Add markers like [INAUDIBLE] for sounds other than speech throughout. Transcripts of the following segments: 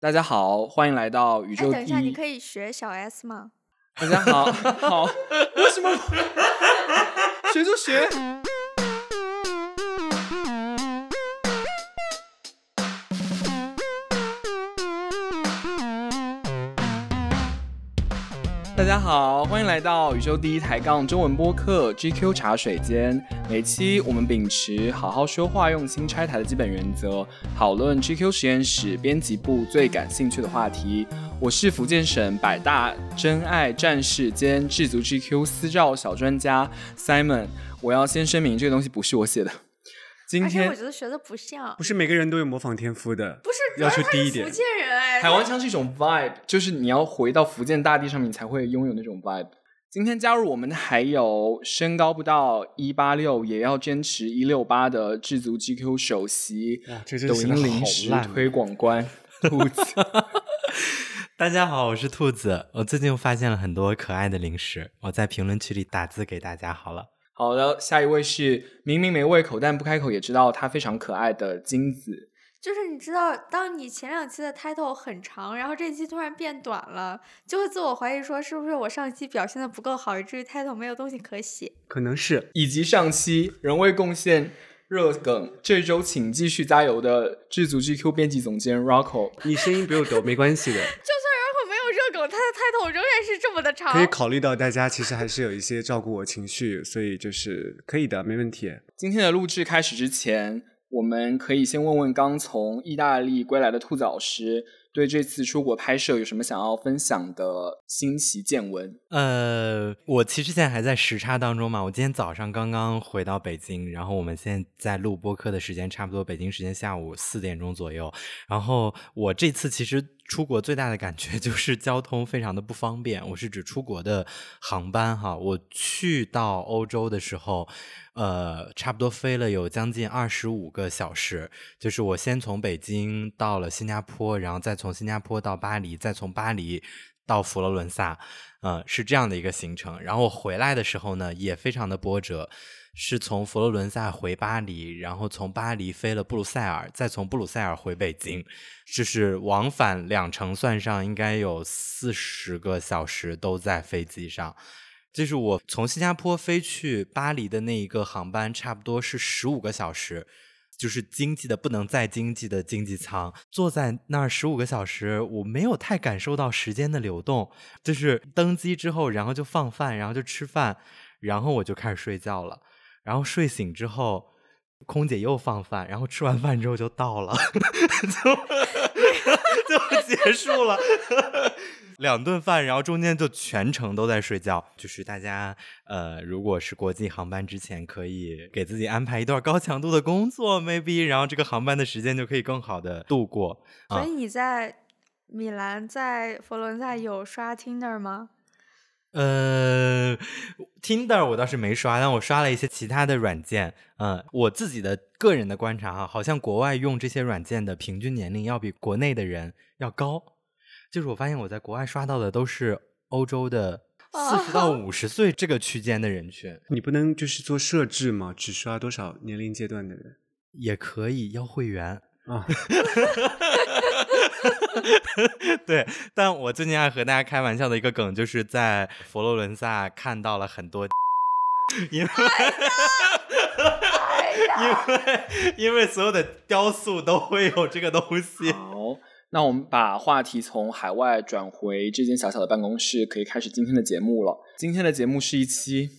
大家好，欢迎来到宇哎，宙第等一下，你。可以学小 S 吗？大家好，[LAUGHS] 好，为什么 [LAUGHS] 学就学？大家好，欢迎来到宇宙第一抬杠中文播客 GQ 茶水间。每期我们秉持好好说话、用心拆台的基本原则，讨论 GQ 实验室编辑部最感兴趣的话题。我是福建省百大真爱战士兼制足 GQ 私照小专家 Simon。我要先声明，这个东西不是我写的。今天我觉得学的不像，不是每个人都有模仿天赋的，不是要求低一点福建人哎，台湾腔是一种 vibe，就是你要回到福建大地上面，你才会拥有那种 vibe。今天加入我们的还有身高不到一八六，也要坚持一六八的智足 GQ 首席抖音零食推广官 [LAUGHS] 兔子。大家好，我是兔子。我最近发现了很多可爱的零食，我在评论区里打字给大家好了。好的，下一位是明明没胃口，但不开口也知道他非常可爱的金子。就是你知道，当你前两期的 title 很长，然后这一期突然变短了，就会自我怀疑说是不是我上期表现的不够好，以至于 title 没有东西可写。可能是以及上期仍未贡献热梗，这周请继续加油的智足 GQ 编辑总监 Rocco。你声音不用抖，没关系的，[LAUGHS] 就算梗，他的 title 仍然是这么的长。可以考虑到大家其实还是有一些照顾我情绪，所以就是可以的，没问题。今天的录制开始之前，我们可以先问问刚从意大利归来的兔子老师，对这次出国拍摄有什么想要分享的新奇见闻？呃，我其实现在还在时差当中嘛，我今天早上刚刚回到北京，然后我们现在在录播客的时间差不多北京时间下午四点钟左右。然后我这次其实出国最大的感觉 [LAUGHS] 就是交通非常的不方便，我是指出国的航班哈。我去到欧洲的时候，呃，差不多飞了有将近二十五个小时，就是我先从北京到了新加坡，然后再从新加坡到巴黎，再从巴黎到佛罗伦萨，呃，是这样的一个行程。然后我回来的时候呢，也非常的波折，是从佛罗伦萨回巴黎，然后从巴黎飞了布鲁塞尔，再从布鲁塞尔回北京，就是往返两程算上，应该有四十个小时都在飞机上。就是我从新加坡飞去巴黎的那一个航班，差不多是十五个小时，就是经济的不能再经济的经济舱，坐在那儿十五个小时，我没有太感受到时间的流动。就是登机之后，然后就放饭，然后就吃饭，然后我就开始睡觉了。然后睡醒之后，空姐又放饭，然后吃完饭之后就到了，[LAUGHS] 就就结束了。[LAUGHS] 两顿饭，然后中间就全程都在睡觉。就是大家呃，如果是国际航班之前，可以给自己安排一段高强度的工作，maybe，然后这个航班的时间就可以更好的度过。啊所以你在米兰、在佛罗伦萨有刷 Tinder 吗？呃，Tinder 我倒是没刷，但我刷了一些其他的软件。嗯，我自己的个人的观察哈，好像国外用这些软件的平均年龄要比国内的人要高。就是我发现我在国外刷到的都是欧洲的四十到五十岁这个区间的人群，你不能就是做设置吗？只刷多少年龄阶段的人也可以要会员。啊？[LAUGHS] [LAUGHS] 对，但我最近爱和大家开玩笑的一个梗，就是在佛罗伦萨看到了很多，因为因为因为所有的雕塑都会有这个东西。好，那我们把话题从海外转回这间小小的办公室，可以开始今天的节目了。今天的节目是一期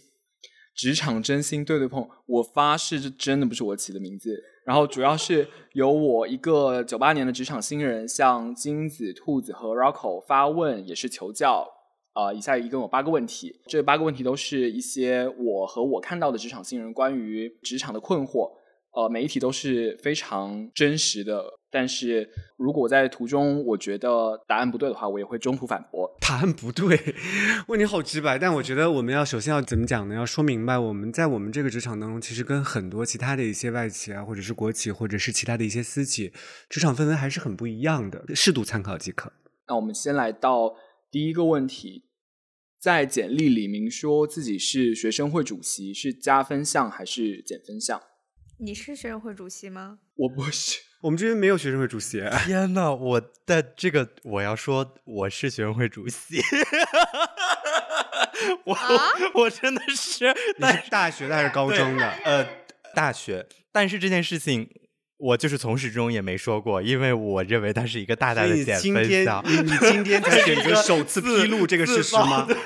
职场真心对对碰，我发誓这真的不是我起的名字。然后主要是由我一个九八年的职场新人向金子、兔子和 Rocco 发问，也是求教。啊、以下一共有八个问题，这八个问题都是一些我和我看到的职场新人关于职场的困惑。呃，每一题都是非常真实的，但是如果在途中我觉得答案不对的话，我也会中途反驳。答案不对，[LAUGHS] 问题好直白。但我觉得我们要首先要怎么讲呢？要说明白，我们在我们这个职场当中，其实跟很多其他的一些外企啊，或者是国企，或者是其他的一些私企，职场氛围还是很不一样的，适度参考即可。那我们先来到第一个问题，在简历里明说自己是学生会主席，是加分项还是减分项？你是学生会主席吗？我不是，我们这边没有学生会主席，[LAUGHS] 天呐，我的这个我要说我是学生会主席，[LAUGHS] 我、啊我真的是，你但是大学的还是高中的？呃大学，但是这件事情我就是从始至终也没说过，因为我认为它是一个大大所以你的减今天分项。你你今天才选择首次披露这个事实吗？[LAUGHS]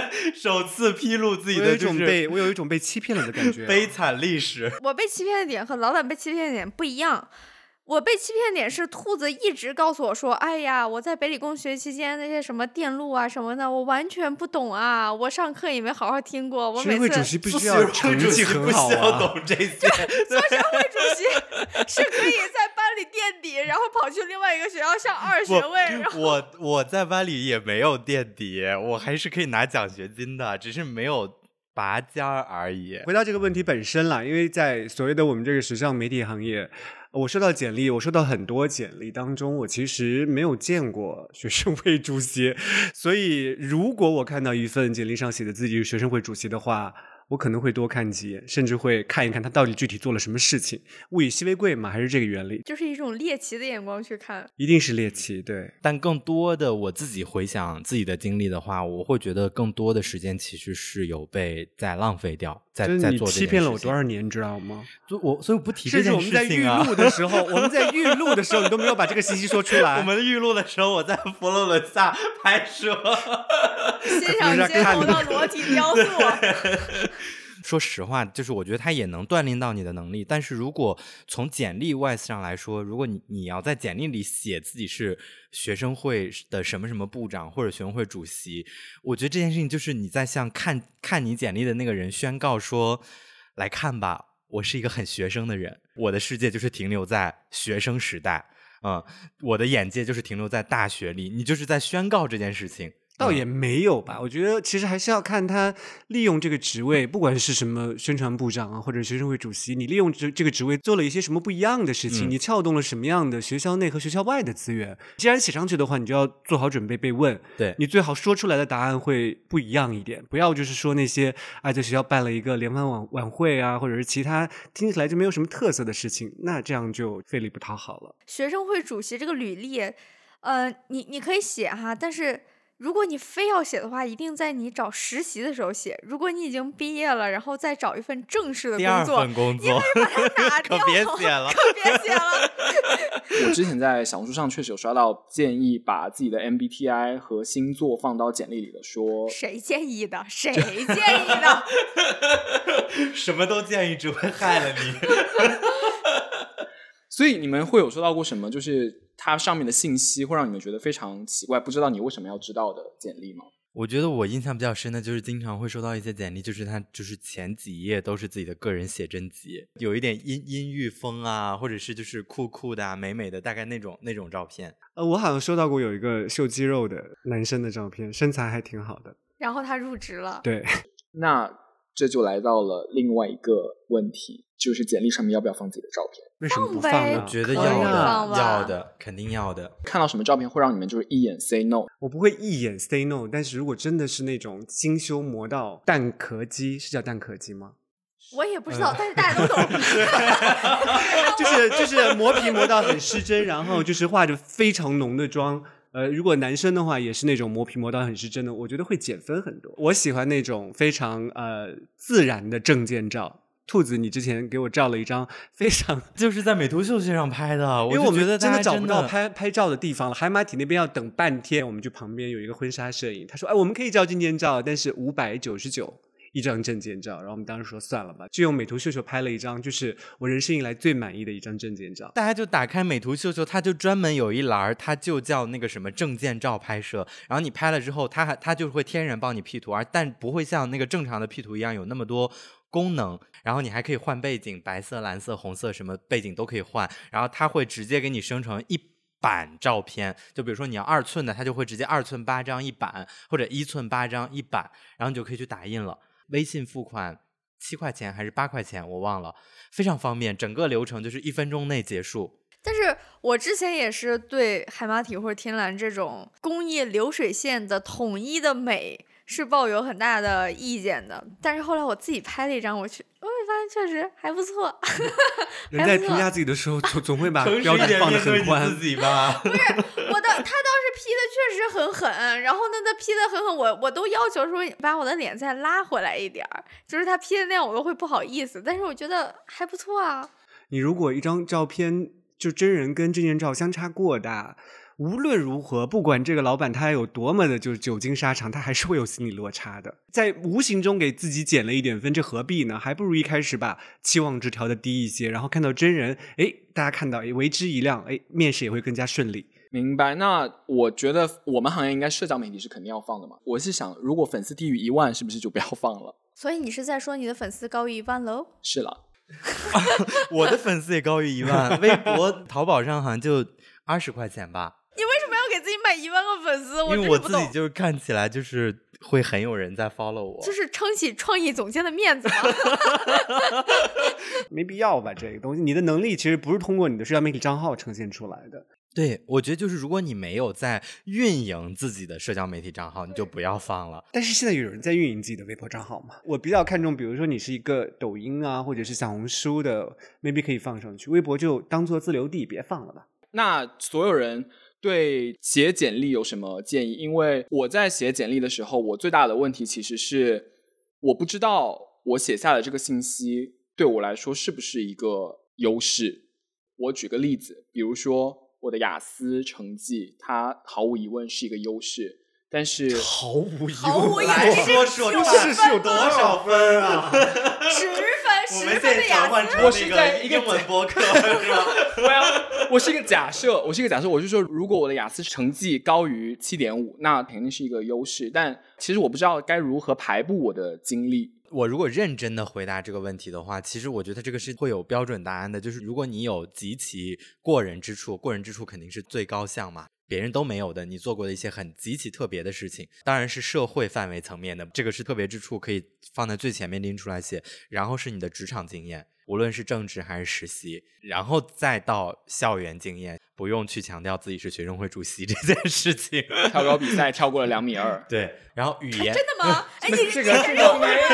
[LAUGHS] 首次披露自己的就是一种被我有一种被欺骗了的感觉。悲惨历史。我被欺骗的点和老板被欺骗的点不一样。我被欺骗点是兔子一直告诉我说：“哎呀，我在北理工学期间那些什么电路啊什么的，我完全不懂啊，我上课也没好好听过。我学生会主每次席必须要成绩很好不需要啊！懂这 [LAUGHS] 些。做学生会主席是可以在班里垫底，然后跑去另外一个学校上二学位，我我在班里也没有垫底，我还是可以拿奖学金的，只是没有拔尖儿而已。回到这个问题本身啦，因为在所谓的我们这个时尚媒体行业，我收到简历，我收到很多简历当中，我其实没有见过学生会主席，所以如果我看到一份简历上写的自己是学生会主席的话，我可能会多看几眼，甚至会看一看他到底具体做了什么事情。物以稀为贵嘛，还是这个原理？就是一种猎奇的眼光去看。一定是猎奇，对。但更多的我自己回想自己的经历的话，我会觉得更多的时间其实是有被在浪费掉，在就是你在做欺骗了我多少年，你知道吗？所以我所以我不提这件甚至我们在预事情啊。录的时候，我们在预录的时候，你都没有把这个信息说出来。[LAUGHS] 我们预录的时候，我在佛罗伦萨拍摄。欣赏在街头的裸体雕塑，[LAUGHS] 说实话，就是我觉得它也能锻炼到你的能力。但是如果从简历 wise 上来说，如果你你要在简历里写自己是学生会的什么什么部长或者学生会主席，我觉得这件事情就是你在向看看你简历的那个人宣告说：“来看吧，我是一个很学生的人，我的世界就是停留在学生时代。”嗯，我的眼界就是停留在大学里，你就是在宣告这件事情。倒也没有吧，我觉得其实还是要看他利用这个职位，不管是什么宣传部长啊，或者学生会主席，你利用这这个职位做了一些什么不一样的事情，嗯你撬动了什么样的学校内和学校外的资源。既然写上去的话，你就要做好准备被问，对你最好说出来的答案会不一样一点，不要就是说那些哎在学校办了一个联欢晚晚会啊，或者是其他听起来就没有什么特色的事情，那这样就费力不讨好了。学生会主席这个履历，呃，你你可以写哈，但是如果你非要写的话，一定在你找实习的时候写。如果你已经毕业了，然后再找一份正式的第二工作，份工作拿可掉别写了。可别写了。[LAUGHS] 我之前在小红书上确实有刷到建议把自己的 MBTI 和星座放到简历里的，说谁建议的？谁建议的？[LAUGHS] 什么都建议，只会害了你。[LAUGHS] 所以你们会有收到过什么？就是它上面的信息会让你们觉得非常奇怪，不知道你为什么要知道的简历吗？我觉得我印象比较深的就是经常会收到一些简历，就是他就是前几页都是自己的个人写真集，有一点阴阴郁风啊，或者是就是酷酷的啊、美美的，大概那种那种照片。呃，我好像收到过有一个秀肌肉的男生的照片，身材还挺好的。然后他入职了。对，[LAUGHS] 那这就来到了另外一个问题，就是简历上面要不要放自己的照片？为什么不放？觉得要的，要的，肯定要的。看到什么照片会让你们就是一眼 say no？我不会一眼 say no，但是如果真的是那种精修磨到蛋壳肌，是叫蛋壳肌吗？我也不知道，但是大家都懂。[LAUGHS] [LAUGHS] 就是就是磨皮磨到很失真，然后就是化着非常浓的妆。呃，如果男生的话，也是那种磨皮磨到很失真的，我觉得会减分很多。我喜欢那种非常呃自然的证件照。兔子，你之前给我照了一张非常，[LAUGHS] 就是在美图秀秀上拍的，因为我们觉得真的找不到拍拍照的地方了。海马体那边要等半天，我们就旁边有一个婚纱摄影，他说：“哎，我们可以照证件照，但是五百九十九一张证件照。”然后我们当时说算了吧，就用美图秀秀拍了一张，就是我人生以来最满意的一张证件照。大家就打开美图秀秀，它就专门有一栏儿，它就叫那个什么证件照拍摄。然后你拍了之后，它还它就会天然帮你 P 图，而但不会像那个正常的 P 图一样有那么多功能。然后你还可以换背景，白色、蓝色、红色什么背景都可以换。然后它会直接给你生成一版照片，就比如说你要二寸的，它就会直接二寸八张一版，或者一寸八张一版，然后你就可以去打印了。微信付款七块钱还是八块钱，我忘了，非常方便，整个流程就是一分钟内结束。但是我之前也是对海马体或者天蓝这种工业流水线的统一的美是抱有很大的意见的。但是后来我自己拍了一张，我去，我会发现确实还不错。[LAUGHS] 人在评价自己的时候，总总会把标准放得一点面对很宽你。自己吧。我的他当时 P 的确实很狠，然后呢，他 P 的很狠，我我都要求说把我的脸再拉回来一点儿，就是他 P 的那样我都会不好意思，但是我觉得还不错啊。你如果一张照片就真人跟证件照相差过大，无论如何，不管这个老板他有多么的就是久经沙场，他还是会有心理落差的。在无形中给自己减了一点分，这何必呢？还不如一开始把期望值调的低一些，然后看到真人，哎，大家看到哎为之一亮，哎，面试也会更加顺利。明白。那我觉得我们行业应该社交媒体是肯定要放的嘛。我是想，如果粉丝低于一万，是不是就不要放了？所以你是在说你的粉丝高于一万喽？是了，[LAUGHS] 我的粉丝也高于一万，微博、淘宝上好像就二十块钱吧。一万个粉丝？我因为我。自己就是看起来就是会很有人在 follow 我，就是撑起创意总监的面子嘛。[LAUGHS] 没必要吧？这个东西，你的能力其实不是通过你的社交媒体账号呈现出来的。对，我觉得就是如果你没有在运营自己的社交媒体账号，你就不要放了。但是现在有人在运营自己的微博账号吗？我比较看重，比如说你是一个抖音啊，或者是小红书的，maybe 可以放上去。微博就当做自留地，别放了吧。那所有人对写简历有什么建议？因为我在写简历的时候，我最大的问题其实是我不知道我写下的这个信息对我来说是不是一个优势。我举个例子，比如说我的雅思成绩，它毫无疑问是一个优势，但是毫无疑毫无疑来说说九是是有多少分啊？[LAUGHS] 十我们分的雅现在转换思。我是在一个个英文播客 [LAUGHS] 是吧？我要，我是一个假设，我是一个假设，我是说，如果我的雅思成绩高于七点五，那肯定是一个优势。但其实我不知道该如何排布我的经历。我如果认真的回答这个问题的话，其实我觉得这个是会有标准答案的。就是如果你有极其过人之处，过人之处肯定是最高项嘛，别人都没有的，你做过的一些很极其特别的事情，当然是社会范围层面的，这个是特别之处，可以放在最前面拎出来写。然后是你的职场经验，无论是正职还是实习，然后再到校园经验，不用去强调自己是学生会主席这件事情。跳高比赛超过了两米二，[LAUGHS] 对，然后语言真的吗？[LAUGHS] 哎，你这个这个没有，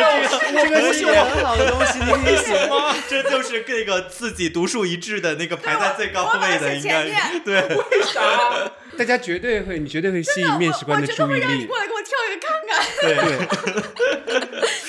这个是我很好的东西，你可以写 [LAUGHS] 吗？这就是这个自己独树一帜的那个排在最高位的，写应该对。为啥？大家绝对会，你绝对会吸引面试官的我觉得注意力会让你过。来给我跳一个看看。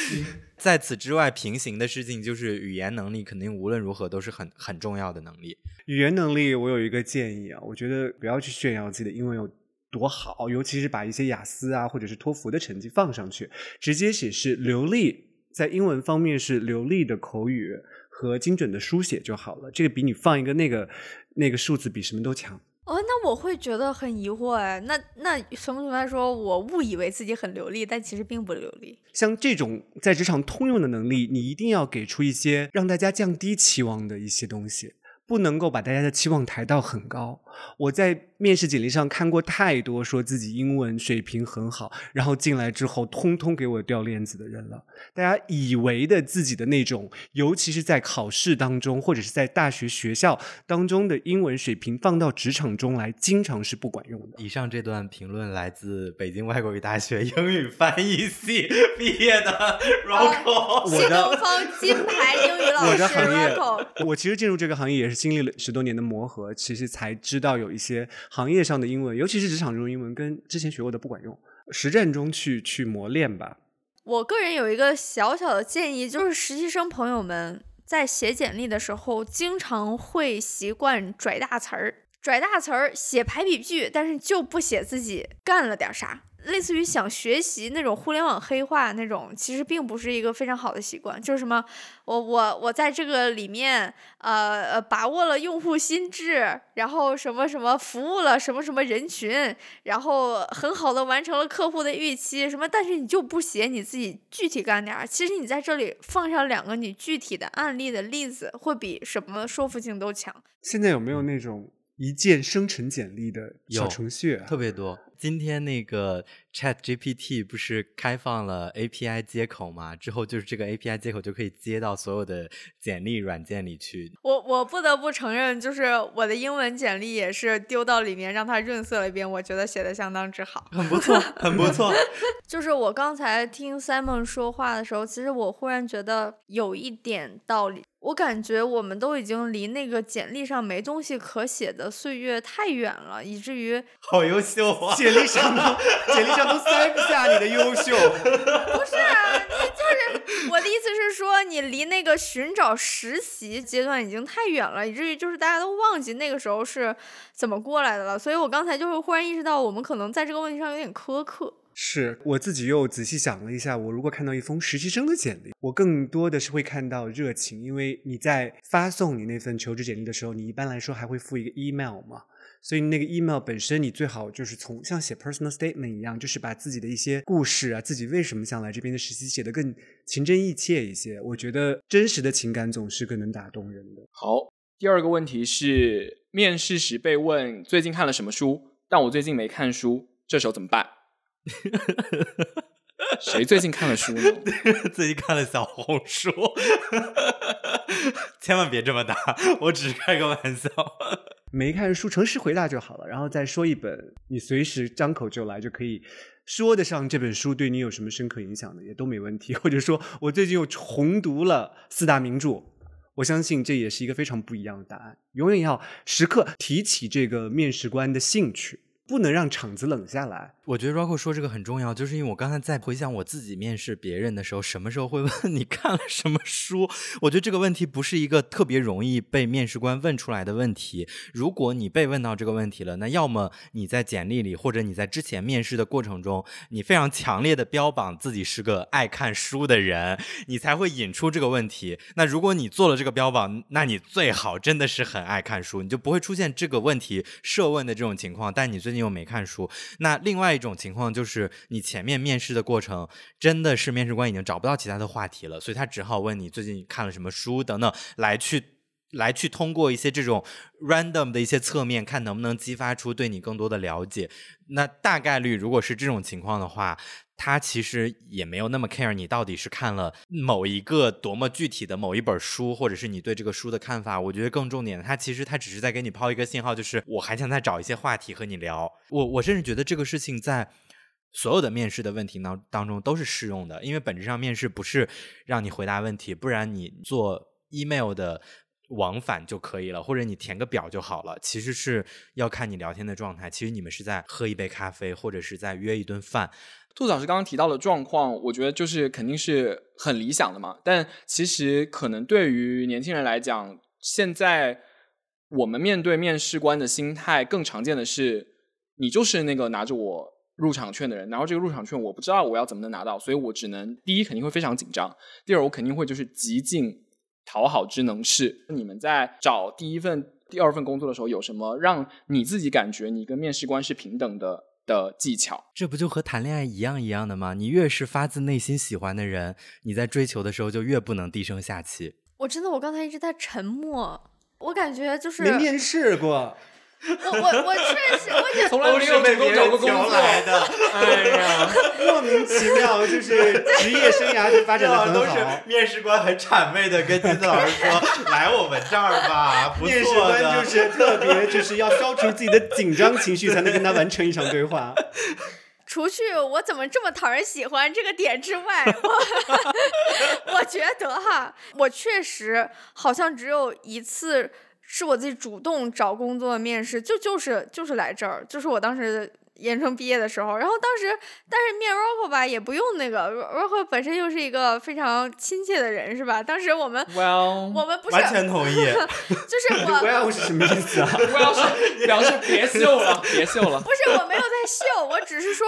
对，在此之外，平行的事情就是语言能力，肯定无论如何都是很很重要的能力。语言能力，我有一个建议啊，我觉得不要去炫耀自己的英文有多好，尤其是把一些雅思啊或者是托福的成绩放上去，直接写是流利，在英文方面是流利的口语和精准的书写就好了。这个比你放一个那个那个数字比什么都强。哦，那我会觉得很疑惑哎，那那什么来说，我误以为自己很流利，但其实并不流利。像这种在职场通用的能力，你一定要给出一些让大家降低期望的一些东西，不能够把大家的期望抬到很高。我在面试简历上看过太多说自己英文水平很好，然后进来之后通通给我掉链子的人了。大家以为的自己的那种，尤其是在考试当中或者是在大学学校当中的英文水平，放到职场中来，经常是不管用的。以上这段评论来自北京外国语大学英语翻译系毕业的 [LAUGHS] Rocco。新东方金牌英语老师我的行业 Rocco，我其实进入这个行业也是经历了十多年的磨合，其实才知道要有一些行业上的英文，尤其是职场中英文，跟之前学过的不管用，实战中去去磨练吧。我个人有一个小小的建议，就是实习生朋友们在写简历的时候，经常会习惯拽大词儿，拽大词儿，写排比句，但是就不写自己干了点啥。类似于想学习那种互联网黑化那种，其实并不是一个非常好的习惯。就是什么，我我我在这个里面，呃呃，把握了用户心智，然后什么什么服务了什么什么人群，然后很好的完成了客户的预期，什么，但是你就不写你自己具体干点儿。其实你在这里放上两个你具体的案例的例子，会比什么说服性都强。现在有没有那种一键生成简历的小程序、啊？特别多，今天那个 Chat GPT 不是开放了 API 接口嘛？之后就是这个 API 接口就可以接到所有的简历软件里去。我我不得不承认，就是我的英文简历也是丢到里面让它润色了一遍，我觉得写的相当之好。很不错，[LAUGHS] 很不错。[LAUGHS] 就是我刚才听 Simon 说话的时候，其实我忽然觉得有一点道理。我感觉我们都已经离那个简历上没东西可写的岁月太远了，以至于好优秀啊！[LAUGHS] 简历上的简历上都塞不下你的优秀。不是啊，你就是我的意思是说，你离那个寻找实习阶段已经太远了，以至于就是大家都忘记那个时候是怎么过来的了。所以我刚才就是忽然意识到，我们可能在这个问题上有点苛刻。是我自己又仔细想了一下，我如果看到一封实习生的简历，我更多的是会看到热情，因为你在发送你那份求职简历的时候，你一般来说还会附一个 email 嘛，所以那个 email 本身你最好就是从像写 personal statement 一样，就是把自己的一些故事啊，自己为什么想来这边的实习写得更情真意切一些。我觉得真实的情感总是更能打动人的。好，第二个问题是，面试时被问最近看了什么书，但我最近没看书，这时候怎么办？谁最近看了书呢？[LAUGHS] 最近看了小红书，[LAUGHS] 千万别这么答，我只是开个玩笑。没看书，诚实回答就好了，然后再说一本你随时张口就来就可以说得上这本书对你有什么深刻影响的，也都没问题。或者说我最近又重读了四大名著，[LAUGHS] 我相信这也是一个非常不一样的答案。永远要时刻提起这个面试官的兴趣，不能让场子冷下来。我觉得 Rocco 说这个很重要，就是因为我刚才在回想我自己面试别人的时候，什么时候会问 [LAUGHS] 你看了什么书？我觉得这个问题不是一个特别容易被面试官问出来的问题。如果你被问到这个问题了，那要么你在简历里，或者你在之前面试的过程中，你非常强烈的标榜自己是个爱看书的人，你才会引出这个问题。那如果你做了这个标榜，那你最好真的是很爱看书，你就不会出现这个问题设问的这种情况。但你最近你又没看书，那另外。一种情况就是你前面面试的过程真的是面试官已经找不到其他的话题了，所以他只好问你最近看了什么书等等，来去来去通过一些这种 random 的一些侧面，看能不能激发出对你更多的了解。那大概率如果是这种情况的话。他其实也没有那么 care 你到底是看了某一个多么具体的某一本书，或者是你对这个书的看法。我觉得更重点，他其实他只是在给你抛一个信号，就是我还想再找一些话题和你聊。我我甚至觉得这个事情在所有的面试的问题当当中都是适用的，因为本质上面试不是让你回答问题，不然你做 email 的往返就可以了，或者你填个表就好了。其实是要看你聊天的状态，其实你们是在喝一杯咖啡，或者是在约一顿饭。兔子老师刚刚提到的状况，我觉得就是肯定是很理想的嘛。但其实可能对于年轻人来讲，现在我们面对面试官的心态更常见的是，你就是那个拿着我入场券的人，然后这个入场券我不知道我要怎么能拿到，所以我只能第一肯定会非常紧张，第二我肯定会就是极尽讨好之能事。你们在找第一份、第二份工作的时候，有什么让你自己感觉你跟面试官是平等的？的技巧，这不就和谈恋爱一样一样的吗？你越是发自内心喜欢的人，你在追求的时候就越不能低声下气。我真的，我刚才一直在沉默，我感觉就是没面试过。我我我确实，我也从来没有主动找过工作来的。哎呀，[LAUGHS] 莫名其妙，就是 [LAUGHS] 职业生涯就发展的很好。都是面试官很谄媚的跟金子老师说：“ [LAUGHS] 来我们这儿吧。”面试官就是特别，就是要消除自己的紧张情绪，才能跟他完成一场对话。除去我怎么这么讨人喜欢这个点之外，我我觉得哈，我确实好像只有一次。是我自己主动找工作面试，就就是就是来这儿，就是我当时研究生毕业的时候，然后当时但是面 Rocco 吧也不用那个 Rocco 本身又是一个非常亲切的人，是吧？当时我们 [LAUGHS] 我们不是完全同意，[LAUGHS] 就是我 [LAUGHS] Well 是什么意思啊？Well 是表示别秀了，别秀了。不是我没有在秀，我只是说，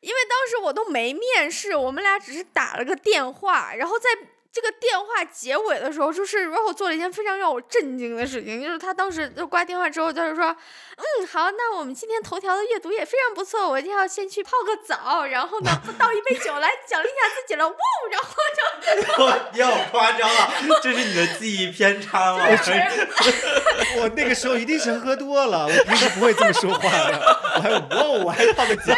因为当时我都没面试，我们俩只是打了个电话，然后在。这个电话结尾的时候，就是 Roho 做了一件非常让我震惊的事情，就是他当时就挂电话之后，他就说：“嗯，好，那我们今天头条的阅读也非常不错，我一定要先去泡个澡，然后呢 [LAUGHS] 倒一杯酒来奖励一下自己了。”呜，然后就 [LAUGHS] 你好夸张啊！这是你的记忆偏差吗？[LAUGHS] 我那个时候一定是喝多了，我平时不会这么说话的。我还哇，我还泡个脚，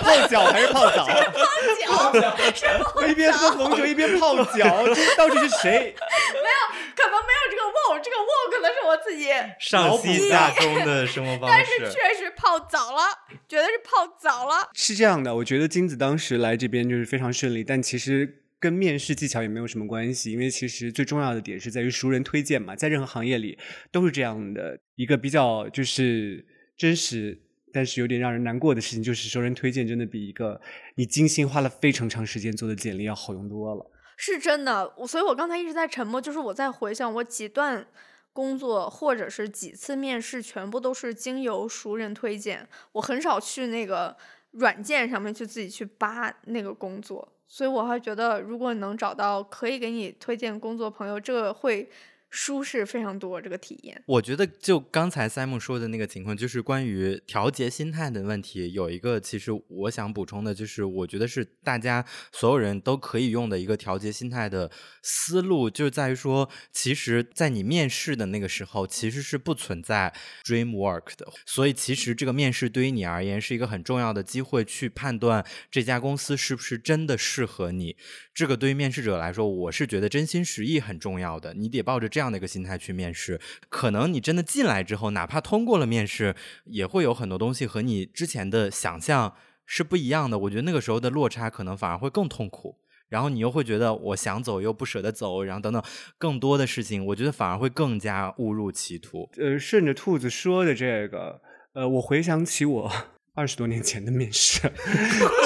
泡脚还是泡澡？泡脚，是泡我一边喝红酒一边泡脚，这到底是谁？没有可能没有这个 wow，这个 wow 可能是我自己，上西下中的生活方式但是。确实泡澡了，觉得是泡澡了。是这样的，我觉得金子当时来这边就是非常顺利，但其实跟面试技巧也没有什么关系，因为其实最重要的点是在于熟人推荐嘛，在任何行业里都是这样的一个比较就是真实。但是有点让人难过的事情，就是熟人推荐真的比一个你精心花了非常长时间做的简历要好用多了。是真的，我所以，我刚才一直在沉默，就是我在回想我几段工作或者是几次面试，全部都是经由熟人推荐，我很少去那个软件上面去自己去扒那个工作，所以我还觉得，如果能找到可以给你推荐工作朋友，这个会舒适非常多，这个体验。我觉得就刚才 Simon 说的那个情况，就是关于调节心态的问题，有一个其实我想补充的，就是我觉得是大家所有人都可以用的一个调节心态的思路，就在于说，其实，在你面试的那个时候，其实是不存在 dream work 的，所以其实这个面试对于你而言是一个很重要的机会，去判断这家公司是不是真的适合你。这个对于面试者来说，我是觉得真心实意很重要的。你得抱着这样的一个心态去面试。可能你真的进来之后，哪怕通过了面试，也会有很多东西和你之前的想象是不一样的。我觉得那个时候的落差可能反而会更痛苦。然后你又会觉得我想走又不舍得走，然后等等更多的事情，我觉得反而会更加误入歧途。呃，顺着兔子说的这个，呃，我回想起我二十多年前的面试，[LAUGHS]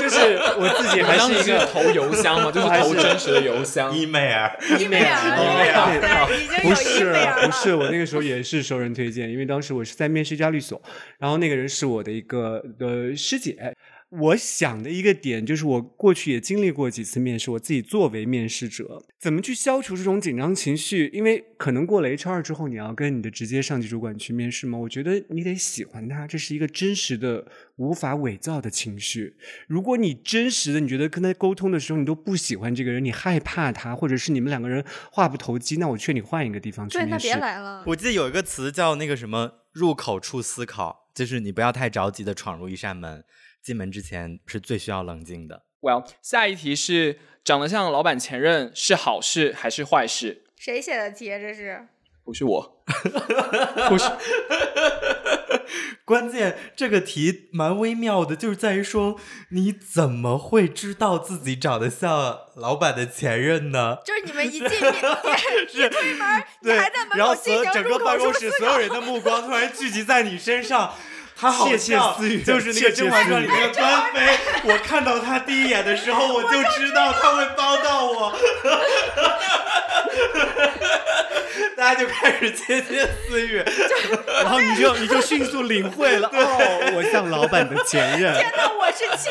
就是我自己还是一个投邮箱嘛，就是还是投真实的邮箱。email，伊美尔，对对，已经有伊不是。不是，我那个时候也是熟人推荐，因为当时我是在面试一家律所，然后那个人是我的一个呃师姐。我想的一个点就是，我过去也经历过几次面试，我自己作为面试者，怎么去消除这种紧张情绪？因为可能过了 HR 之后，你要跟你的直接上级主管去面试嘛，我觉得你得喜欢他，这是一个真实的、无法伪造的情绪。如果你真实的，你觉得跟他沟通的时候，你都不喜欢这个人，你害怕他，或者是你们两个人话不投机，那我劝你换一个地方去对，那面试。别来了。我记得有一个词叫那个什么入口处思考，就是你不要太着急的闯入一扇门，进门之前是最需要冷静的。Well，下一题是长得像老板前任是好事还是坏事？谁写的题啊？这是？不是我，不是。[LAUGHS] 关键这个题蛮微妙的，就是在于说你怎么会知道自己长得像老板的前任呢？就是你们一进面，[LAUGHS] 一一推门，你对还在，门然后口进行所整个办公室所有人的目光突然聚集在你身上。他好窃窃像私语就是那个《甄嬛私传》里语面的端妃。我看到他第一眼的时候，我就知道他会帮到我。[LAUGHS] 大家就开始窃窃私语。然后你就你就迅速领会了，哦，我像老板的前任。天哪，我是青，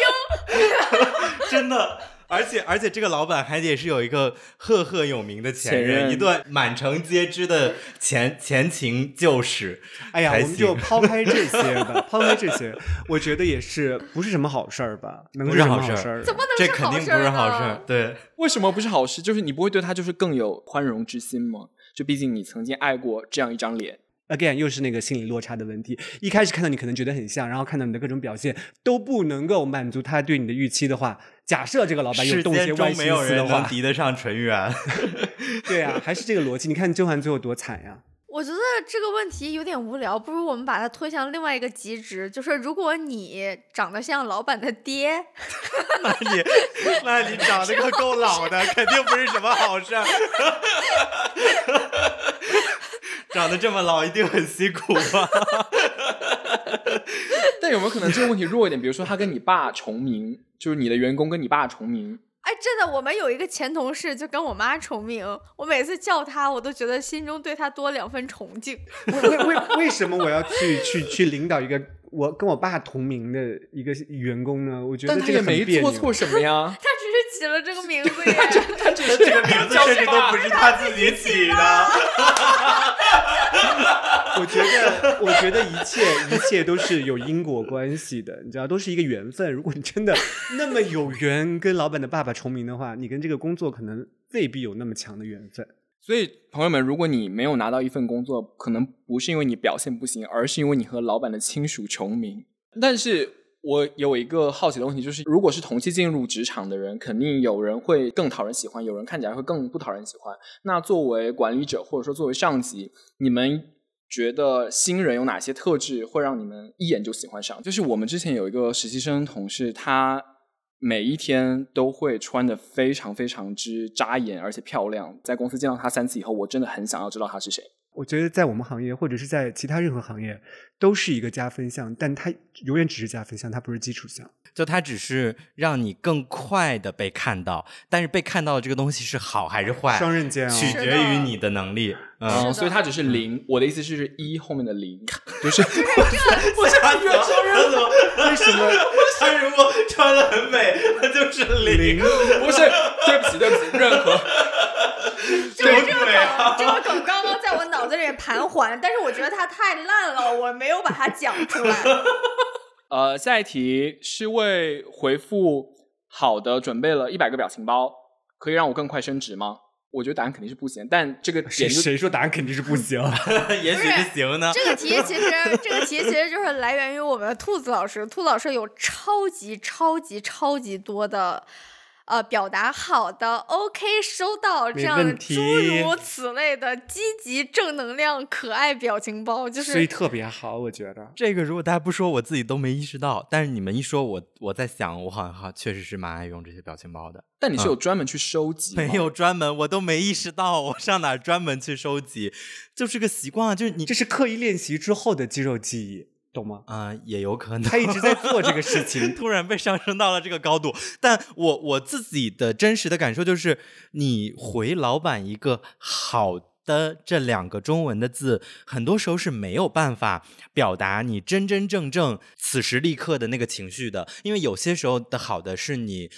[LAUGHS] 真的。而且而且，这个老板还得是有一个赫赫有名的前前任一段满城皆知的前前情旧史。哎呀，我们就抛开这些吧，[LAUGHS] 抛开这些，我觉得也是不是什么好事儿吧？能不是好事儿好事儿？怎么能这肯定不是好事儿，对。为什么不是好事？就是你不会对他就是更有宽容之心吗？就毕竟你曾经爱过这样一张脸。Again 又是那个心理落差的问题。一开始看到你可能觉得很像，然后看到你的各种表现都不能够满足他对你的预期的话，假设这个老板有世动一些间歪心中没有人思的话，能敌得上纯元。[LAUGHS] 对啊，还是这个逻辑。你看甄嬛最后多惨呀！我觉得这个问题有点无聊，不如我们把它推向另外一个极值，就是如果你长得像老板的爹，[LAUGHS] 那你那你长得可够老的，肯定不是什么好事儿。[LAUGHS] 长得这么老，一定很辛苦吧？[LAUGHS] 但有没有可能这个问题弱一点？比如说他跟你爸重名，就是你的员工跟你爸重名，哎，真的，我们有一个前同事就跟我妈重名，我每次叫他，我都觉得心中对他多两分崇敬。[LAUGHS] 为为为为什么我要去 [LAUGHS] 去去领导一个我跟我爸同名的一个员工呢？我觉得这个但他也没做错什么呀。他只是起了这个名字 [LAUGHS] 耶。他只是这个名字甚至都不是他自己起的。[LAUGHS] 我觉得，我觉得一切一切都是有因果关系的，你知道，都是一个缘分。如果你真的那么有缘跟老板的爸爸重名的话，你跟这个工作可能未必有那么强的缘分。所以，朋友们，如果你没有拿到一份工作，可能不是因为你表现不行，而是因为你和老板的亲属重名。但是我有一个好奇的问题，就是如果是同期进入职场的人，肯定有人会更讨人喜欢，有人看起来会更不讨人喜欢。那作为管理者，或者说作为上级，你们觉得新人有哪些特质会让你们一眼就喜欢上？就是我们之前有一个实习生同事，他每一天都会穿的非常非常之扎眼，而且漂亮。在公司见到他三次以后，我真的很想要知道他是谁。我觉得在我们行业，或者是在其他任何行业，都是一个加分项，但它永远只是加分项，它不是基础项。就它只是让你更快的被看到，但是被看到的这个东西是好还是坏，双刃剑啊、取决于你的能力。嗯，所以它只是零。我的意思是一后面的零，就是 [LAUGHS] 我想越说越什么？为什么？他如果穿的很美，那就是零。不是，对不起，对不起，任何就是这个对啊梗，这个梗刚刚在我脑子里盘桓，但是我觉得它太烂了，我没有把它讲出来。呃，下一题是为回复好的准备了一百个表情包，可以让我更快升职吗？我觉得答案肯定是不行，但这个谁谁说答案肯定是不行？[LAUGHS] [LAUGHS] 也许是行呢。这个题其实，这个题其实就是来源于我们的兔子老师。兔子老师有超级超级超级多的。呃，表达好的，OK，收到，这样诸如此类的积极正能量可爱表情包，就是所以特别好，我觉得。这个如果大家不说，我自己都没意识到。但是你们一说，我我在想，我好像好确实是蛮爱用这些表情包的。但你是有专门去收集吗？没有专门，我都没意识到，我上哪儿专门去收集，就是个习惯啊。就是你这是刻意练习之后的肌肉记忆，懂吗？啊、也有可能他一直在做这个事情。[LAUGHS] 突然被上升到了这个高度。但我我自己的真实的感受就是，你回老板一个好的这两个中文的字，很多时候是没有办法表达你真真正正此时立刻的那个情绪的，因为有些时候的好的是你。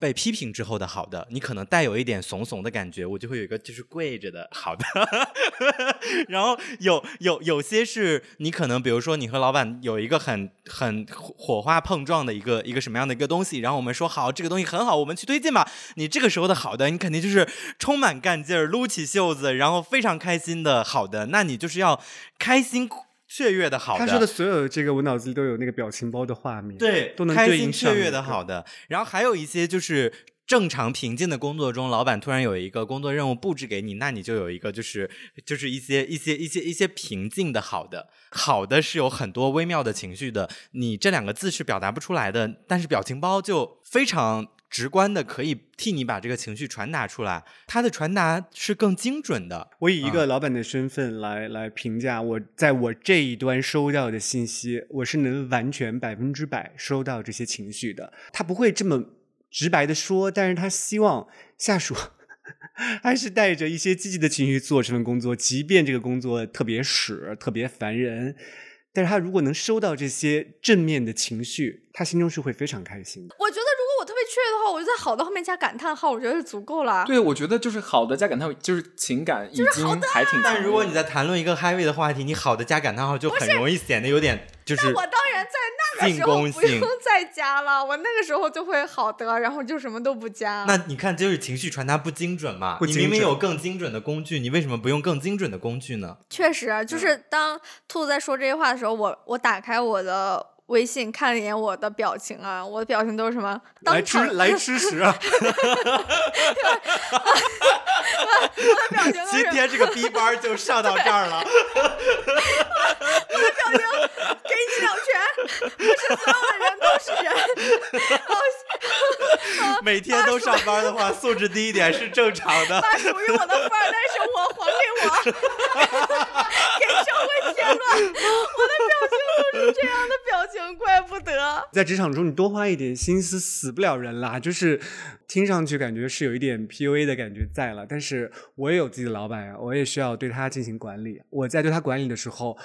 被批评之后的好的，你可能带有一点怂怂的感觉，我就会有一个就是跪着的好的，[LAUGHS] 然后有有有些是你可能比如说你和老板有一个很很火花碰撞的一个一个什么样的一个东西，然后我们说好这个东西很好，我们去推进吧。你这个时候的好的，你肯定就是充满干劲儿，撸起袖子，然后非常开心的好的，那你就是要开心雀跃的好的。他说的所有这个，我脑子里都有那个表情包的画面，对，都能开心对应上雀跃的好的。然后还有一些就是正常平静的工作中，老板突然有一个工作任务布置给你，那你就有一个就是就是一些一些一些一些平静的好的，好的是有很多微妙的情绪的，你这两个字是表达不出来的，但是表情包就非常。直观的可以替你把这个情绪传达出来，它的传达是更精准的。我以一个老板的身份来、来评价我在我这一端收到的信息，我是能完全百分之百收到这些情绪的。他不会这么直白的说，但是他希望下属 [LAUGHS] 还是带着一些积极的情绪做这份工作，即便这个工作特别屎、特别烦人。但是他如果能收到这些正面的情绪，他心中是会非常开心的。我觉得如果我特别雀跃的话，我就在好的后面加感叹号，我觉得是足够了。对，我觉得就是好的加感叹，就是情感已经还挺。但如果你在谈论一个 heavy 的话题，你好的加感叹号就很容易显得有点就是我当然在那个时候不用 [LAUGHS] 再加了，我那个时候就会好的，然后就什么都不加。那你看，就是情绪传达不精准嘛？你明明有更精准的工具，你为什么不用更精准的工具呢？确实，啊就是当兔子在说这些话的时候，我我打开我的微信看了一眼我的表情啊，我的表情都是什么？来当场吃来 [LAUGHS] 吃屎啊！[LAUGHS] 我的表情今天这个 B 班就上到这儿了。给你两拳，不是所有的人都是人。每天都上班的话，素质低一点是正常的。把属于我的份儿，但是我还给我，给社会添乱。我的表情都是这样的表情，怪不得。在职场中，你多花一点心思，死不了人啦。就是听上去感觉是有一点 PUA 的感觉在了，但是我也有自己的老板呀，我也需要对他进行管理。我在对他管理的时候，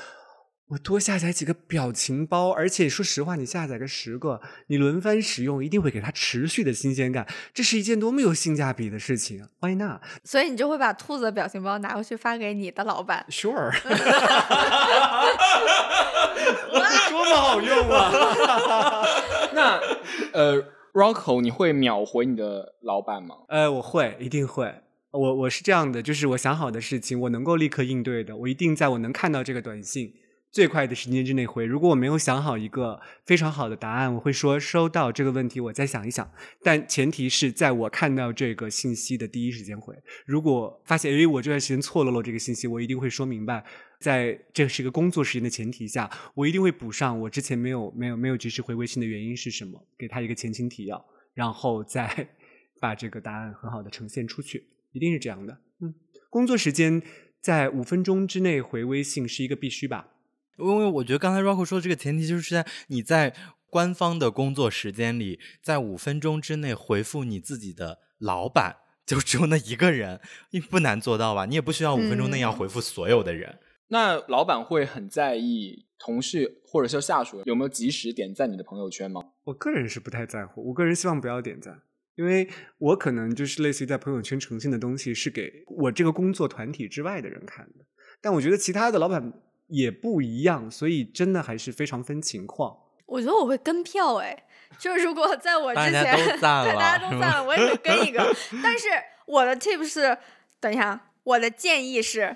我多下载几个表情包，而且说实话，你下载个十个，你轮番使用，一定会给它持续的新鲜感。这是一件多么有性价比的事情啊！Why not？所以你就会把兔子的表情包拿回去发给你的老板。Sure，[LAUGHS] [LAUGHS] 多么好用啊！[LAUGHS] 那呃，Rocco，你会秒回你的老板吗？呃，我会，一定会。我我是这样的，就是我想好的事情，我能够立刻应对的，我一定在我能看到这个短信最快的时间之内回。如果我没有想好一个非常好的答案，我会说收到这个问题，我再想一想。但前提是在我看到这个信息的第一时间回。如果发现诶我这段时间错漏了这个信息，我一定会说明白。在这是一个工作时间的前提下，我一定会补上我之前没有没有没有及时回微信的原因是什么，给他一个前情提要，然后再把这个答案很好的呈现出去，一定是这样的。嗯，工作时间在五分钟之内回微信是一个必须吧？因为我觉得刚才 Rocco 说的这个前提就是在你在官方的工作时间里，在五分钟之内回复你自己的老板，就只有那一个人，你不难做到吧？你也不需要五分钟内要回复所有的人。那老板会很在意同事或者是下属有没有及时点赞你的朋友圈吗？我个人是不太在乎，我个人希望不要点赞，因为我可能就是类似于在朋友圈呈现的东西是给我这个工作团体之外的人看的，但我觉得其他的老板也不一样，所以真的还是非常分情况。我觉得我会跟票哎，就是如果在我之大前，家都 [LAUGHS] 赞对了大家都赞了，我也会跟一个。[LAUGHS] 但是我的 tip 是，等一下，我的建议是，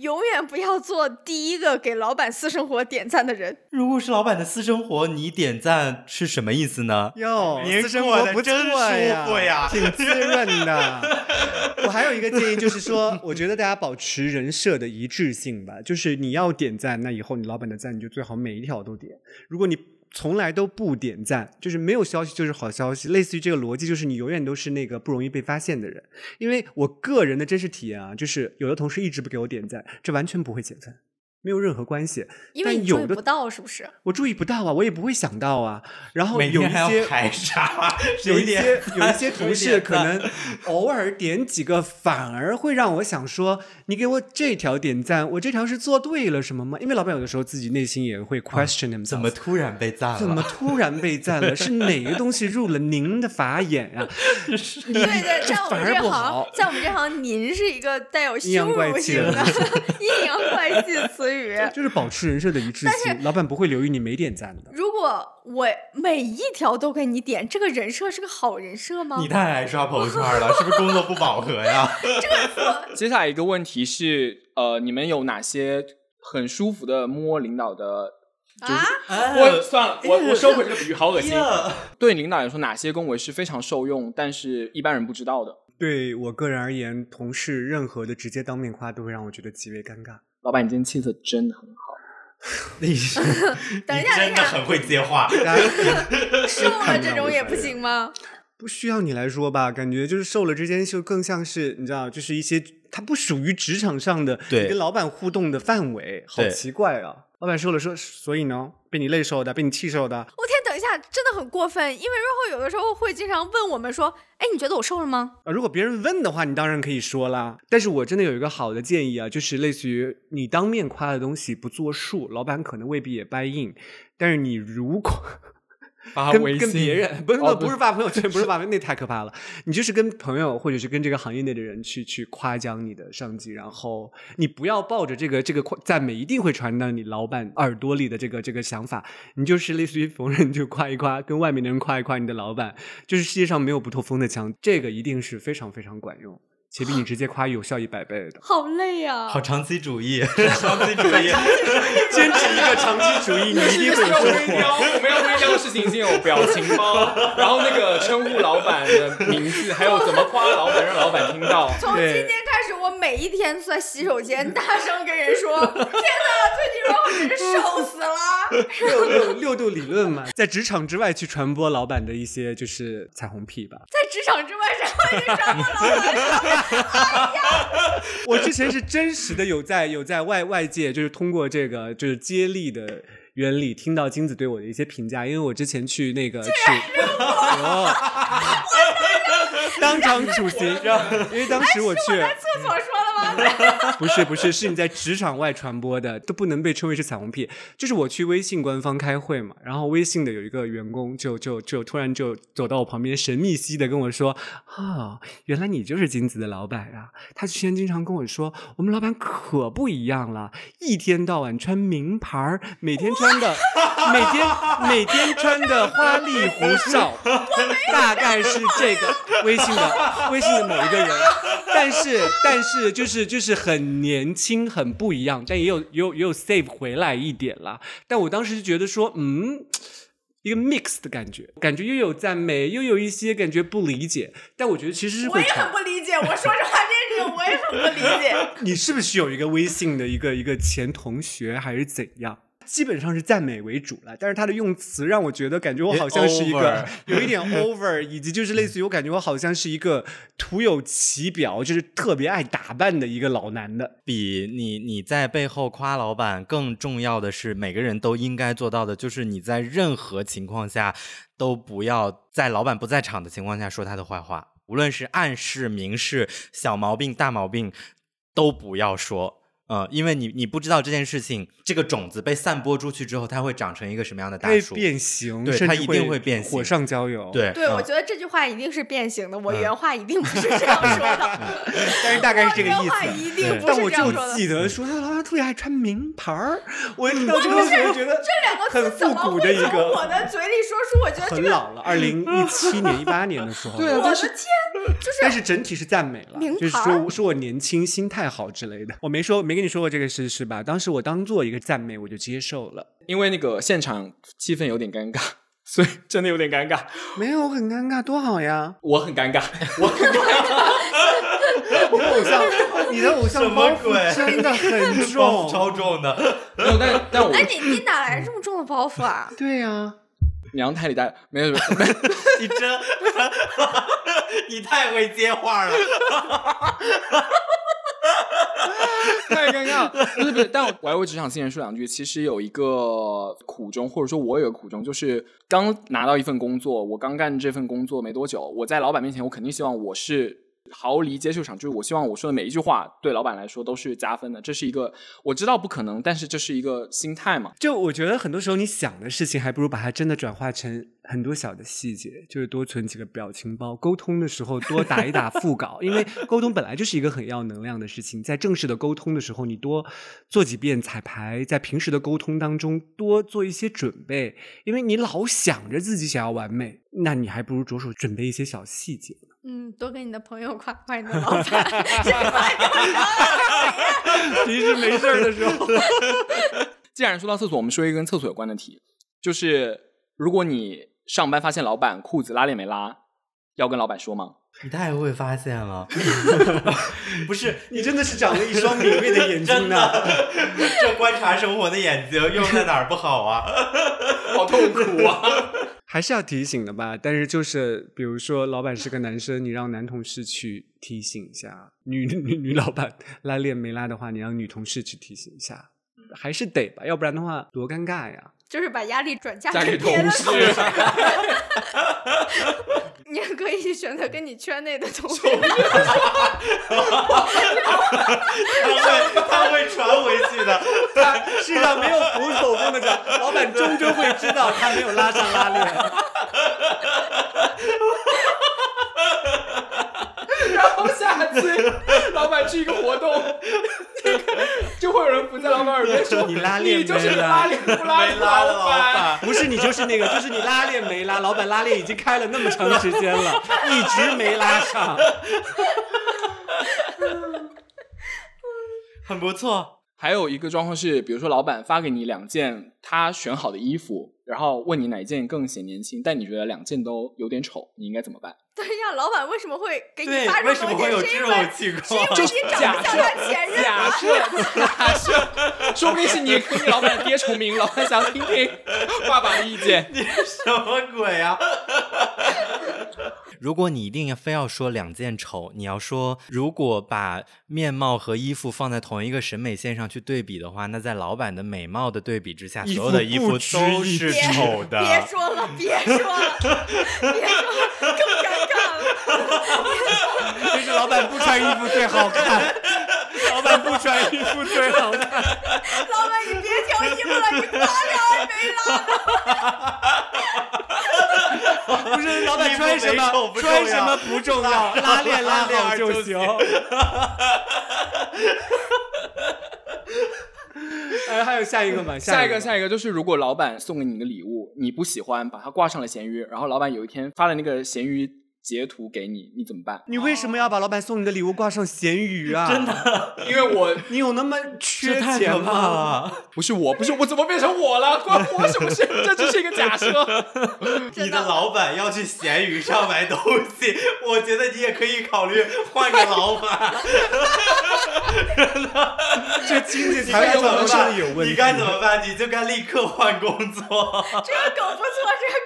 永远不要做第一个给老板私生活点赞的人。如果是老板的私生活，你点赞是什么意思呢？哟，您私生活不错真舒服呀挺滋润的。[LAUGHS] 我还有一个建议，就是说，我觉得大家保持人设的一致性吧，就是你要点赞，那以后你老板的赞你就最好每一条都点。如果你从来都不点赞，就是没有消息就是好消息，类似于这个逻辑，就是你永远都是那个不容易被发现的人。因为我个人的真实体验啊，就是有的同事一直不给我点赞，这完全不会减分。没有任何关系，因为但有的你注意不到，是不是？我注意不到啊，我也不会想到啊。然后有一些排查，[LAUGHS] 有一些有一些同事可能 [LAUGHS] 偶尔点几个，反而会让我想说，你给我这条点赞，我这条是做对了什么吗？因为老板有的时候自己内心也会 question himself，、怎么突然被赞了？怎么突然被赞了？是哪个东西入了您的法眼啊？[LAUGHS] 你对对，在我们这行不好，。在我们这行，您是一个带有阴阳羞辱怪气的性的阴阳怪气词语。就是保持人设的一致性，老板不会留意你没点赞的。如果我每一条都给你点，这个人设是个好人设吗你？太爱刷朋友圈了，是不是工作不饱和呀？[LAUGHS] [LAUGHS] 接下来一个问题是，呃，你们有哪些很舒服的摸领导的？就是、啊我算了，我我收回这个比喻，好恶心。呀对领导来说，哪些恭维是非常受用，但是一般人不知道的？对我个人而言，同事任何的直接当面夸都会让我觉得极为尴尬。老板，你今天气色真的很好。[LAUGHS] 你 [LAUGHS] 等一下，等一下，真的很会接话。大 [LAUGHS] 家瘦了这种也不行吗？不需要你来说吧，感觉就是瘦了之间就更像是你知道，就是一些它不属于职场上的对你跟老板互动的范围，好奇怪啊！老板瘦了说，所以呢，被你累瘦的，被你气瘦的，我天，等下，真的很过分，因为瑞后有的时候会经常问我们说：“哎，你觉得我瘦了吗啊，如果别人问的话，你当然可以说啦。但是我真的有一个好的建议啊，就是类似于你当面夸的东西不作数，老板可能未必也 buy in。但是你如果发微信。跟别人不是、哦不是发朋友圈，不是发那太可怕了。你就是跟朋友或者是跟这个行业内的人去去夸奖你的上级，然后你不要抱着这个这个夸赞美一定会传到你老板耳朵里的这个这个想法，你就是类似于逢人就夸一夸，跟外面的人夸一夸你的老板，就是世界上没有不透风的墙，这个一定是非常非常管用，且比你直接夸有效一百倍的？”。好累呀、好 [LAUGHS] 长期主义，长期主义。[LAUGHS] 坚持一个长期主义，你一定会有收获。[LAUGHS] 雕，我们要微雕的事情先有表情包，然后那个称呼老板的名字，还有怎么夸老板，让老板听到。从今对天开始，我每一天都在洗手间 [LAUGHS] 大声跟人说：“ [LAUGHS] 天哪，最近 Roho 真是瘦死了。[LAUGHS] 六六六度理论嘛，在职场之外去传播老板的一些就是彩虹屁吧。”在职场之外，谁会去传播老板？我之前是真实的有在有在外外界就是通过这个就是接力的原理听到金子对我的一些评价，因为我之前去那个去，哦，当场处刑，因为当时我去。厕所说 [LAUGHS] 不是不是，是你在职场外传播的，都不能被称为是彩虹屁。就是我去微信官方开会嘛，然后微信的有一个员工就就就突然就走到我旁边，神秘兮的跟我说：“哦，原来你就是金子的老板啊！”他之前经常跟我说，我们老板可不一样了，一天到晚穿名牌，每天穿的 [LAUGHS] 每天每天穿的花里胡哨，大概是这个微信的微信的某一个人。但是但是就是就是很年轻，很不一样，但也有也有也有 save 回来一点啦。但我当时就觉得说，嗯。一个 mix 的感觉，感觉又有赞美，又有一些感觉不理解，但我觉得其实是我也很不理解。我说实话，这个我也很不理解。[LAUGHS] 你是不是有一个微信的一个一个前同学，还是怎样？基本上是赞美为主了，但是他的用词让我觉得感觉我好像是一个有一点 over，以及就是类似于我感觉我好像是一个徒有其表，就是特别爱打扮的一个老男的。比你你在背后夸老板更重要的是，每个人都应该做到的，就是你在任何情况下都不要在老板不在场的情况下说他的坏话，无论是暗示、明示、小毛病、大毛病，都不要说。呃，因为你你不知道这件事情，这个种子被散播出去之后，它会长成一个什么样的大树？变形，对它一定会变形火上浇油。，对对，我嗯觉得这句话一定是变形的，我嗯原话一定不是这样说的。[LAUGHS] 但是大概是这个意思原话思。一定不但我就是这样说的。记得说他老板特别爱穿名牌儿，我一听到这个东西，我觉得这两个很字怎么复古的会从一个我的嘴里说出？我觉得这个，很老了，二零一七年、一八年的时候。[LAUGHS] 对啊我的天，就是但是整体是赞美了名，就是说说我年轻、心态好之类的。我没说没跟你说过这个事是吧？当时我当做一个赞美，我就接受了。因为那个现场气氛有点尴尬，[LAUGHS] 所以真的有点尴尬。没有，我很尴尬，多好呀！我很尴尬，[LAUGHS] 我很尴尬。我的偶像，你的偶像什么包袱鬼真的很重，超重的。没有，但但我哎，你你哪来这么重的包袱啊？对呀、娘胎里带没有没有没有，[LAUGHS] 你真，你太会接话了。[LAUGHS] 太尴尬了。不是不是，但我我要为职场新人说两句。其实有一个苦衷，或者说我有个苦衷，就是刚拿到一份工作，我刚干这份工作没多久，我在老板面前，我肯定希望我是毫厘接秀场，就是我希望我说的每一句话对老板来说都是加分的。这是一个我知道不可能，但是这是一个心态嘛。就我觉得很多时候你想的事情，还不如把它真的转化成很多小的细节，就是多存几个表情包，沟通的时候多打一打副稿，因为沟通本来就是一个很要能量的事情，在正式的沟通的时候，你多做几遍彩排，在平时的沟通当中多做一些准备，因为你老想着自己想要完美，那你还不如着手准备一些小细节。嗯，多跟你的朋友夸夸你的老板？[LAUGHS] [LAUGHS] 平时没事儿的时候，[LAUGHS] 既然说到厕所，我们说一个跟厕所有关的题，就是如果你上班发现老板裤子拉链没拉，要跟老板说吗？你太会发现了，[LAUGHS] 不是你真的是长了一双敏锐的眼睛真呢。的，[LAUGHS] 这观察生活的眼睛用在哪儿不好啊？[LAUGHS] 好痛苦啊！还是要提醒的吧，但是就是比如说，老板是个男生，你让男同事去提醒一下；女女女老板拉链没拉的话，你让女同事去提醒一下，还是得吧，要不然的话多尴尬呀。就是把压力转嫁嫁给别的同事。[LAUGHS] [LAUGHS] 你也可以选择跟你圈内的同事。[LAUGHS] 他会他会传回去的。世上没有苦口红的讲，老板终究会知道他没有拉上拉链。然后下次老板去一个活动，那 [LAUGHS] 个就会有人伏在老板耳边说：“ [LAUGHS] 你拉链你就是没拉拉链不拉没拉的老。板，[LAUGHS] 不是你就是那个，就是你拉链没拉，老板拉链已经开了那么长时间了，一直没拉上。很不错。”还有一个状况是，比如说老板发给你两件他选好的衣服，然后问你哪一件更显年轻，但你觉得两件都有点丑，你应该怎么办？[LAUGHS] 对呀，老板为什么会给你发，为什这种东西？么会有这种是因为情是因况？为你长得像他前任？假设，[LAUGHS] 假设，说不定是你跟你老板的爹重名，老板想听听爸爸的意见。你什么鬼啊？如果你一定要非要说两件丑，你要说如果把面貌和衣服放在同一个审美线上去对比的话，那在老板的美貌的对比之下，所有的衣服都是丑的。别说了，别说了，别说了，更尴尬了。就是老板不穿衣服最好看，[LAUGHS] 老板不穿衣服最好看。[LAUGHS] 老板，你别挑衣服了，你八两也没拉。不是 [LAUGHS] 老板穿什么穿什么不重要，拉链拉好就行。[LAUGHS] 哎，还有下一个吗？下一个，一下一个就是，如果老板送给你一个礼物，你不喜欢，把它挂上了闲鱼，然后老板有一天发了那个闲鱼截图给你，你怎么办？你为什么要把老板送你的礼物挂上咸鱼啊？[LAUGHS] 真的，因为我 [LAUGHS] 你有那么缺钱吗？不是我，不是我，怎么变成我了？[LAUGHS] 关我什么事？这只是一个假设。你的老板要去咸鱼上买东西，我觉得你也可以考虑换个老板。这经济条件上有问题。你该怎么办？你就该立刻换工作。这个梗不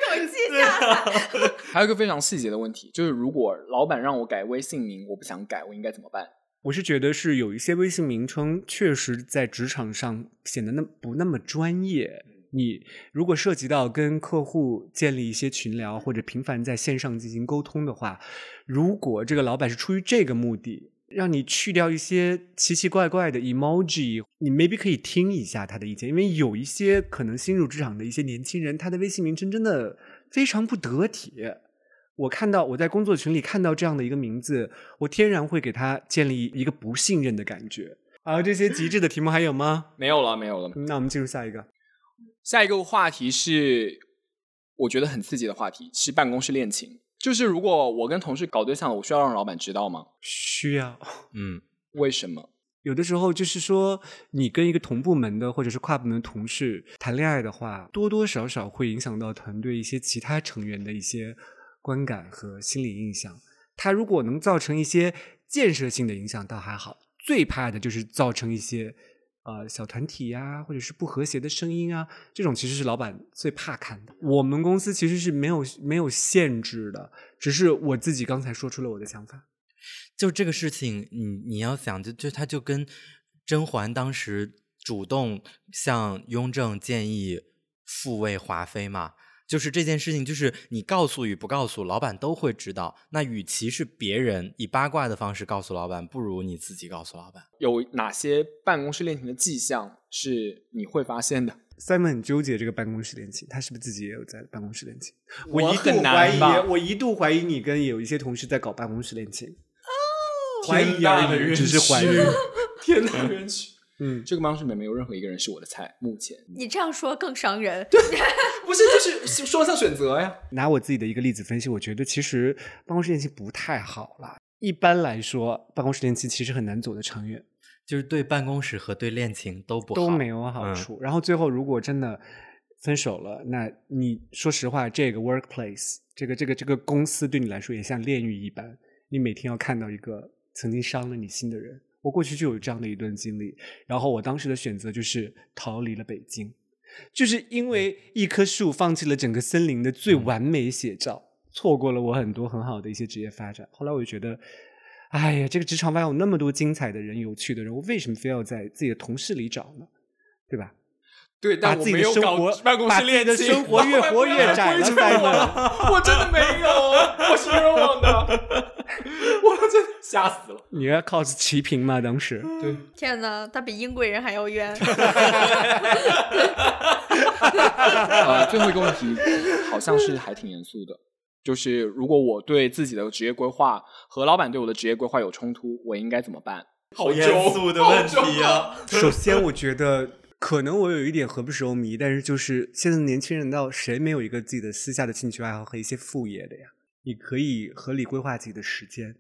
错，这个梗记下来。[LAUGHS] 还有一个非常细节的问题，就是如果老板让我改微信名，我不想改，我应该怎么办？我是觉得是有一些微信名称确实在职场上显得那不那么专业。你如果涉及到跟客户建立一些群聊，或者频繁在线上进行沟通的话，如果这个老板是出于这个目的，让你去掉一些奇奇怪怪的 emoji，你 maybe 可以听一下他的意见，因为有一些可能新入职场的一些年轻人，他的微信名称真的非常不得体。我看到我在工作群里看到这样的一个名字，我天然会给他建立一个不信任的感觉。好，这些极致的题目还有吗？[LAUGHS] 没有了，没有了。嗯那我们进入下一个。下一个话题是我觉得很刺激的话题，是办公室恋情。就是如果我跟同事搞对象了，我需要让老板知道吗？需要 [LAUGHS] 嗯，为什么？有的时候就是说，你跟一个同部门的或者是跨部门的同事谈恋爱的话，多多少少会影响到团队一些其他成员的一些观感和心理印象。他如果能造成一些建设性的影响，倒还好。最怕的就是造成一些呃小团体呀、或者是不和谐的声音啊，这种其实是老板最怕看的。我们公司其实是没有没有限制的，只是我自己刚才说出了我的想法。就这个事情，你你要想，就就他就跟甄嬛当时主动向雍正建议复位华妃嘛，就是这件事情，就是你告诉与不告诉，老板都会知道。那与其是别人以八卦的方式告诉老板，不如你自己告诉老板。有哪些办公室恋情的迹象是你会发现的？Simon 很纠结这个办公室恋情，他是不是自己也有在办公室恋情？我一度很怀疑吧，我一度怀疑你跟有一些同事在搞办公室恋情。哦怀疑而已，只是怀疑。[LAUGHS] 天哪，冤屈！嗯，这个办公室里面没有任何一个人是我的菜，目前你这样说更伤人。[LAUGHS] 不是，就是 [LAUGHS] 双向选择呀。拿我自己的一个例子分析，我觉得其实办公室恋情不太好啦。一般来说，办公室恋情其实很难走得长远，就是对办公室和对恋情都不好，都没有好嗯处。然后最后如果真的分手了，那你说实话，这个 workplace，这个这个这个公司对你来说也像炼狱一般，你每天要看到一个曾经伤了你心的人。我过去就有这样的一段经历，然后我当时的选择就是逃离了北京，就是因为一棵树放弃了整个森林的最完美写照，错过了我很多很好的一些职业发展。后来我就觉得，哎呀，这个职场外有那么多精彩的人、有趣的人，我为什么非要在自己的同事里找呢？对吧？对，把自己但我没有搞的生活办公把自己的室恋情，生活越活越窄了我真的没有，我是冤枉的，[LAUGHS] 我真的吓死了。你要 cos 齐平吗？当时对，天哪，他比英国人还要冤。呃，最后一个问题好像是还挺严肃的，就是如果我对自己的职业规划和老板对我的职业规划有冲突，我应该怎么办？好严肃的问题啊！[LAUGHS] 首先，我觉得可能我有一点合不熟迷，但是就是现在的年轻人到谁没有一个自己的私下的兴趣爱好和一些副业的呀？你可以合理规划自己的时间。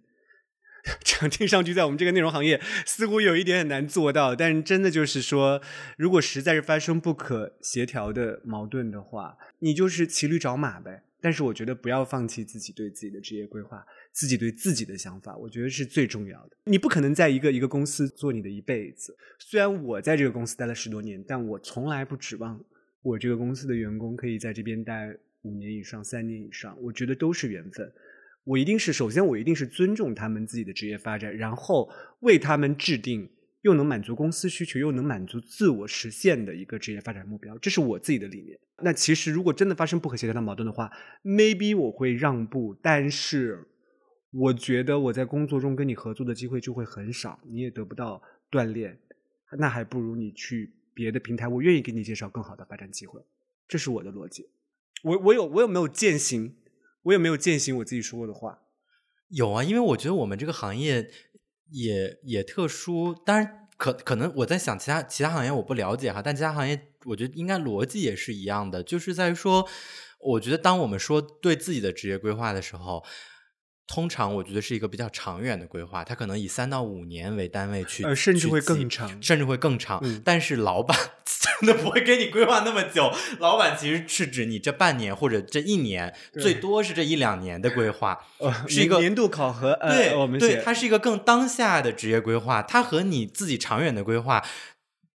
[LAUGHS] 这样听上去，在我们这个内容行业似乎有一点很难做到，但是真的就是说，如果实在是发生不可协调的矛盾的话，你就是骑驴找马呗。但是我觉得不要放弃自己对自己的职业规划，自己对自己的想法，我觉得是最重要的。你不可能在一个一个公司做你的一辈子。虽然我在这个公司待了十多年，但我从来不指望我这个公司的员工可以在这边待五年以上、三年以上。我觉得都是缘分。我一定是首先，我一定是尊重他们自己的职业发展，然后为他们制定又能满足公司需求，又能满足自我实现的一个职业发展目标，这是我自己的理念。那其实如果真的发生不可协调的矛盾的话，maybe 我会让步，但是我觉得我在工作中跟你合作的机会就会很少，你也得不到锻炼，那还不如你去别的平台，我愿意给你介绍更好的发展机会。这是我的逻辑。我我有我有没有践行？我有没有践行我自己说过的话？有啊，因为我觉得我们这个行业也也特殊，当然可可能我在想其他其他行业我不了解哈，但其他行业我觉得应该逻辑也是一样的，就是在于说，我觉得当我们说对自己的职业规划的时候。通常我觉得是一个比较长远的规划，它可能以三到五年为单位去，呃，甚至会更长甚至会更长。嗯但是老板 [LAUGHS] 真的不会给你规划那么久，老板其实是指你这半年或者这一年，最多是这一两年的规划。[LAUGHS] 呃，是一个年度考核，呃、对，我们，对它是一个更当下的职业规划，它和你自己长远的规划。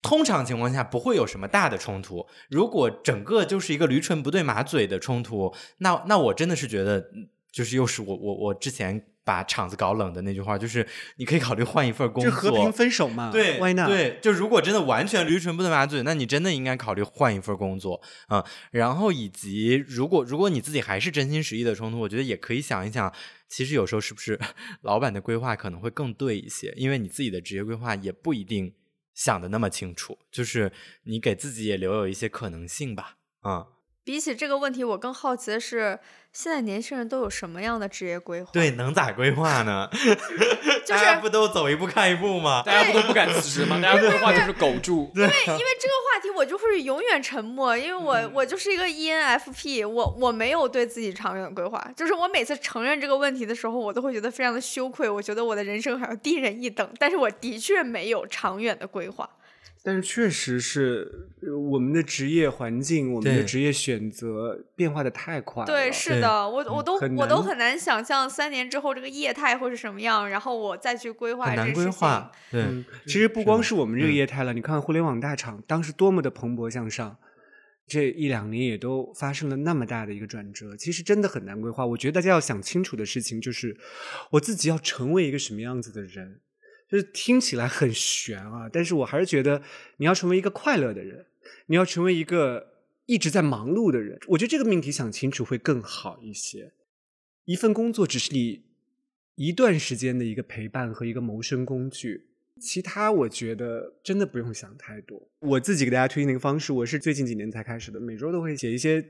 通常情况下不会有什么大的冲突。如果整个就是一个驴唇不对马嘴的冲突，那那我真的是觉得，嗯就是又是我我我之前把场子搞冷的那句话，就是你可以考虑换一份工作就作，和平分手嘛，对，Why not？对，就如果真的完全驴唇不对马嘴，那你真的应该考虑换一份工作啊、嗯然后以及如果如果你自己还是真心实意的冲突，我觉得也可以想一想，其实有时候是不是 [LAUGHS] 老板的规划可能会更对一些，因为你自己的职业规划也不一定想的那么清楚，就是你给自己也留有一些可能性吧，啊、比起这个问题，我更好奇的是，现在年轻人都有什么样的职业规划？对，能咋规划呢？[LAUGHS] 就是大家不都走一步看一步吗？大家不都不敢辞职吗？大家的话就是苟住。因为这个话题我就会永远沉默，因为我我就是一个 E ENFP，我我没有对自己长远规划，就是我每次承认这个问题的时候，我都会觉得非常的羞愧，我觉得我的人生好像低人一等，但是我的确没有长远的规划。但是确实是呃我们的职业环境，我们的职业选择变化的太快了。对，是的，我我都我都很难想象三年之后这个业态会是什么样，然后我再去规划很难这件事情。规划，对，嗯，其实不光是我们这个嗯业态了，你看互联网大厂当时多么的蓬勃向上，这一两年也都发生了那么大的一个转折，其实真的很难规划。我觉得大家要想清楚的事情就是，我自己要成为一个什么样子的人，就是听起来很玄啊，但是我还是觉得你要成为一个快乐的人，你要成为一个一直在忙碌的人。我觉得这个命题想清楚会更好一些。一份工作只是你一段时间的一个陪伴和一个谋生工具，其他我觉得真的不用想太多。我自己给大家推荐的一个方式，我是最近几年才开始的，每周都会写一些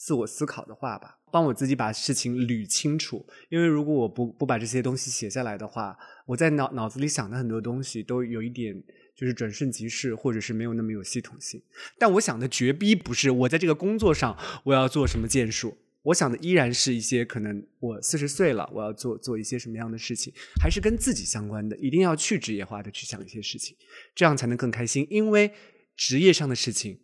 自我思考的话吧，帮我自己把事情捋清楚。因为如果我不不把这些东西写下来的话，我在脑脑子里想的很多东西都有一点就是转瞬即逝，或者是没有那么有系统性。但我想的绝逼不是我在这个工作上我要做什么建树，我想的依然是一些可能我四十岁了，我要做做一些什么样的事情，还是跟自己相关的，一定要去职业化的去想一些事情，这样才能更开心。因为职业上的事情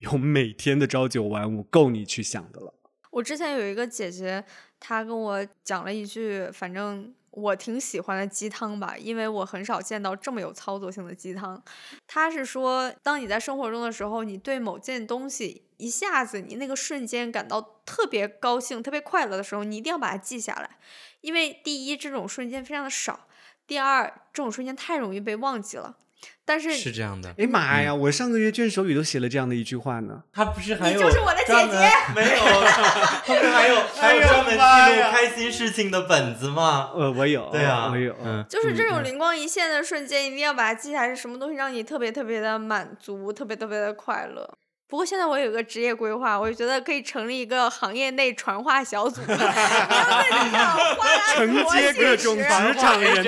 有每天的朝九晚五，够你去想的了。我之前有一个姐姐，她跟我讲了一句，反正我挺喜欢的鸡汤吧，因为我很少见到这么有操作性的鸡汤。她是说，当你在生活中的时候，你对某件东西一下子你那个瞬间感到特别高兴、特别快乐的时候，你一定要把它记下来，因为第一，这种瞬间非常的少；第二，这种瞬间太容易被忘记了。但是是这样的。哎妈呀！我上个月卷首语都写了这样的一句话呢。他不是还有你就是我的姐专门姐没有，他不是还有还有专门记录开心事情的本子吗？呃，我有，对啊，我有，嗯，就是这种嗯灵光一现的瞬间，一定要把它记下来，是什么东西让你特别特别的满足，特别特别的快乐。不过现在我有个职业规划，我就觉得可以成立一个行业内传话小组，名字就叫“花兰承国接各种职场人的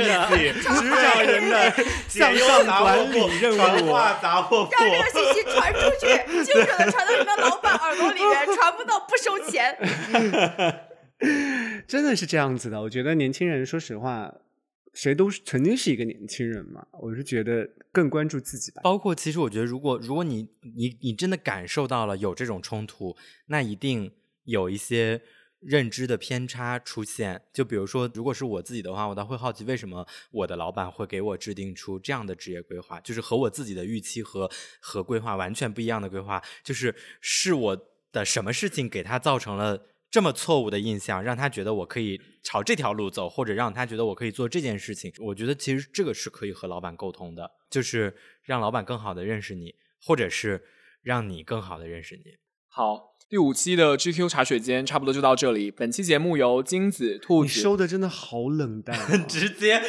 职场人的向上管理任务。杂货铺让这个信息传出去，精准的传到你的老板耳朵里面，传不到不收钱。[LAUGHS] 真的是这样子的。我觉得年轻人，说实话，谁都是曾经是一个年轻人嘛。我是觉得更关注自己吧。包括其实我觉得，如果如果你你你真的感受到了有这种冲突，那一定有一些认知的偏差出现。就比如说，如果是我自己的话，我倒会好奇为什么我的老板会给我制定出这样的职业规划，就是和我自己的预期和和规划完全不一样的规划，就是是我的什么事情给他造成了。这么错误的印象，让他觉得我可以朝这条路走，或者让他觉得我可以做这件事情。我觉得其实这个是可以和老板沟通的，就是让老板更好的认识你，或者是让你更好的认识你。好，第五期的 GQ 茶水间差不多就到这里。本期节目由金子、兔你子收的真的好冷淡、啊，直接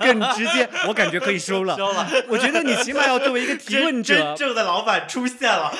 更直接，我感觉可以收了。[LAUGHS] 收了。我觉得你起码要作为一个提问者真，正的老板出现了，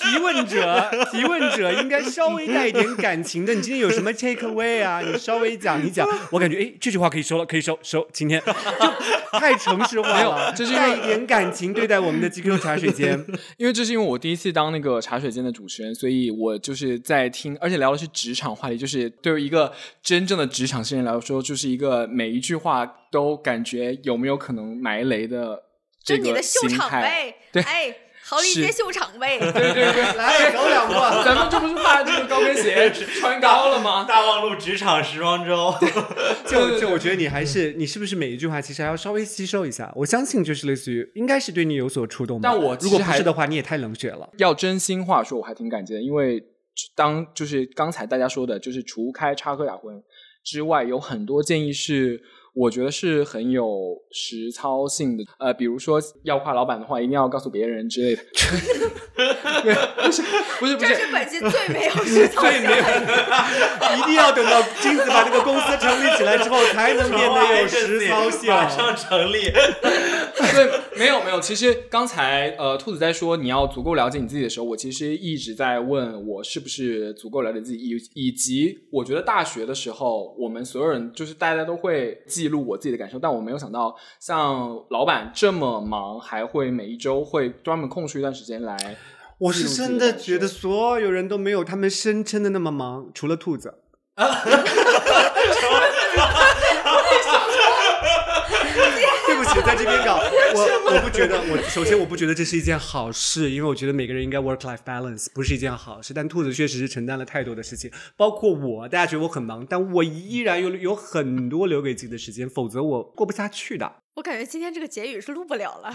提问者，提问者应该稍微带一点感情的。你今天有什么 take away 啊？你稍微讲一讲。我感觉，哎，这句话可以收了，可以收收。今天就太城市化没有了，这是带一点感情对待我们的 GQ 茶水间。[LAUGHS] 因为这是因为我第一次当那个茶水间的主持人，所以我就是在听，而且聊的是职场话题，就是对于一个真正的职场新人来说，就是一个每一句话都感觉有没有可能埋雷的就这个你的秀心态。对哎，豪利是街秀场呗。对对对，[LAUGHS] 来，走两步。咱们这不是把这个高跟鞋 [LAUGHS] 穿高了吗？大望路职场时装周。[LAUGHS] 就就我觉得你还是你是不是每一句话其实还要稍微吸收一下？我相信就是类似于应该是对你有所触动吧。但我如果不是的话，你也太冷血了。要真心话说，我还挺感激的，因为当就是刚才大家说的，就是除开插科打诨之外，有很多建议是我觉得是很有实操性的。呃，比如说要夸老板的话，一定要告诉别人之类的。[LAUGHS] 对，不是不是不是，这是本期最没有实操性的。[LAUGHS] 一定要等到金子把这个公司成立起来之后，才能变得有实操性。[LAUGHS] 马上成立。对，没有没有。其实刚才呃，兔子在说你要足够了解你自己的时候，我其实一直在问我是不是足够了解自己，以以及我觉得大学的时候，我们所有人就是大家都会记录我自己的感受，但我没有想到像老板这么忙，还会每一周会专门空出一段时间来。我是真的觉得所有人都没有他们声称的那么忙，除了兔子。[LAUGHS] 对不起，在这边搞 [LAUGHS] 我，我不觉得，我首先我不觉得这是一件好事，因为我觉得每个人应该 work life balance 不是一件好事。但兔子确实是承担了太多的事情，包括我，大家觉得我很忙，但我依然有有很多留给自己的时间，否则我过不下去的。我感觉今天这个结语是录不了了。[LAUGHS]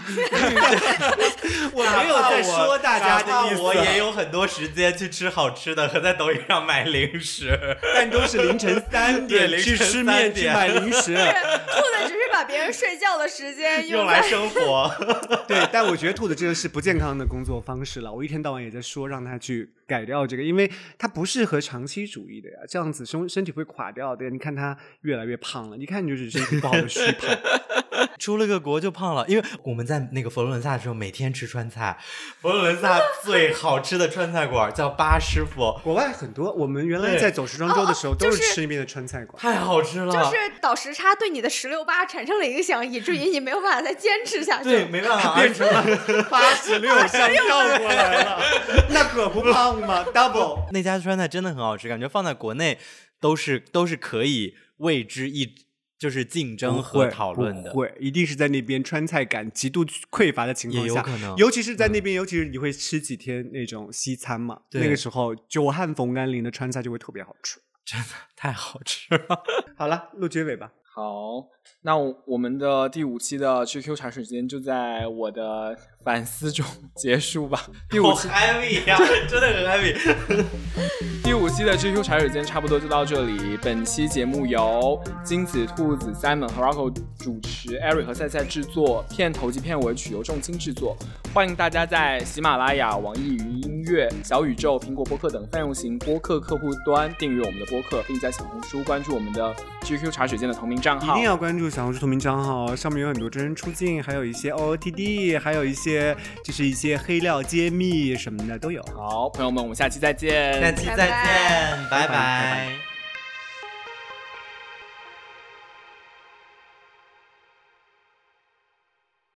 我没有在说大家的意思，我也有很多时间去吃好吃的和在抖音上买零食。[LAUGHS] 但都是凌晨三点去凌晨吃面去买零食。兔子只是把别人睡觉的时间用来生活，[LAUGHS] 对，但我觉得兔子这个是不健康的工作方式了。我一天到晚也在说让他去改掉这个，因为他不适合长期主义的呀，这样子身身体会垮掉的呀。你看他越来越胖了，一看就是身体不好的虚胖。[LAUGHS] 出了个国就胖了，因为我们在那个佛罗伦萨的时候每天吃川菜，佛罗伦萨最好吃的川菜馆叫巴师傅，国外很多，我们原来在走时装周的时候都是吃那边的川菜馆。太好吃了。就是倒时差对你的十六八产生了影响，以至于你没有办法再坚持下去。对，没办法，[LAUGHS] 变成了 [LAUGHS] 八十六上跳过来了，[LAUGHS] 那可不胖吗？Double。那家川菜真的很好吃，感觉放在国内都是都是可以为之一就是竞争和讨论的不。会，一定是在那边川菜感极度匮乏的情况下，有可能尤其是在那边，尤其是你会吃几天那种西餐嘛，对那个时候久旱逢甘霖的川菜就会特别好吃。真的太好吃了，好了，录结尾吧。好，那我们的第五期的 GQ 茶水间就在我的反思中 [LAUGHS] 结束吧。第五好期 heavy 呀、真的很 heavy。期的 GQ 茶水间差不多就到这里。本期节目由金子、兔子、Simon 和 Rocco 主持，Eric 和赛赛制作，片头及片尾曲由重金制作。欢迎大家在喜马拉雅、网易云音乐、小宇宙、苹果播客等泛用型播客客户端订阅我们的播客，并在小红书关注我们的 GQ 茶水间的同名账号一定。要关注小红书同名账号，上面有很多真人出镜，还有一些 OOTD，还有一些就是一些黑料揭秘什么的都有。好，朋友们，我们下期再见。下期再见，拜拜拜。拜拜。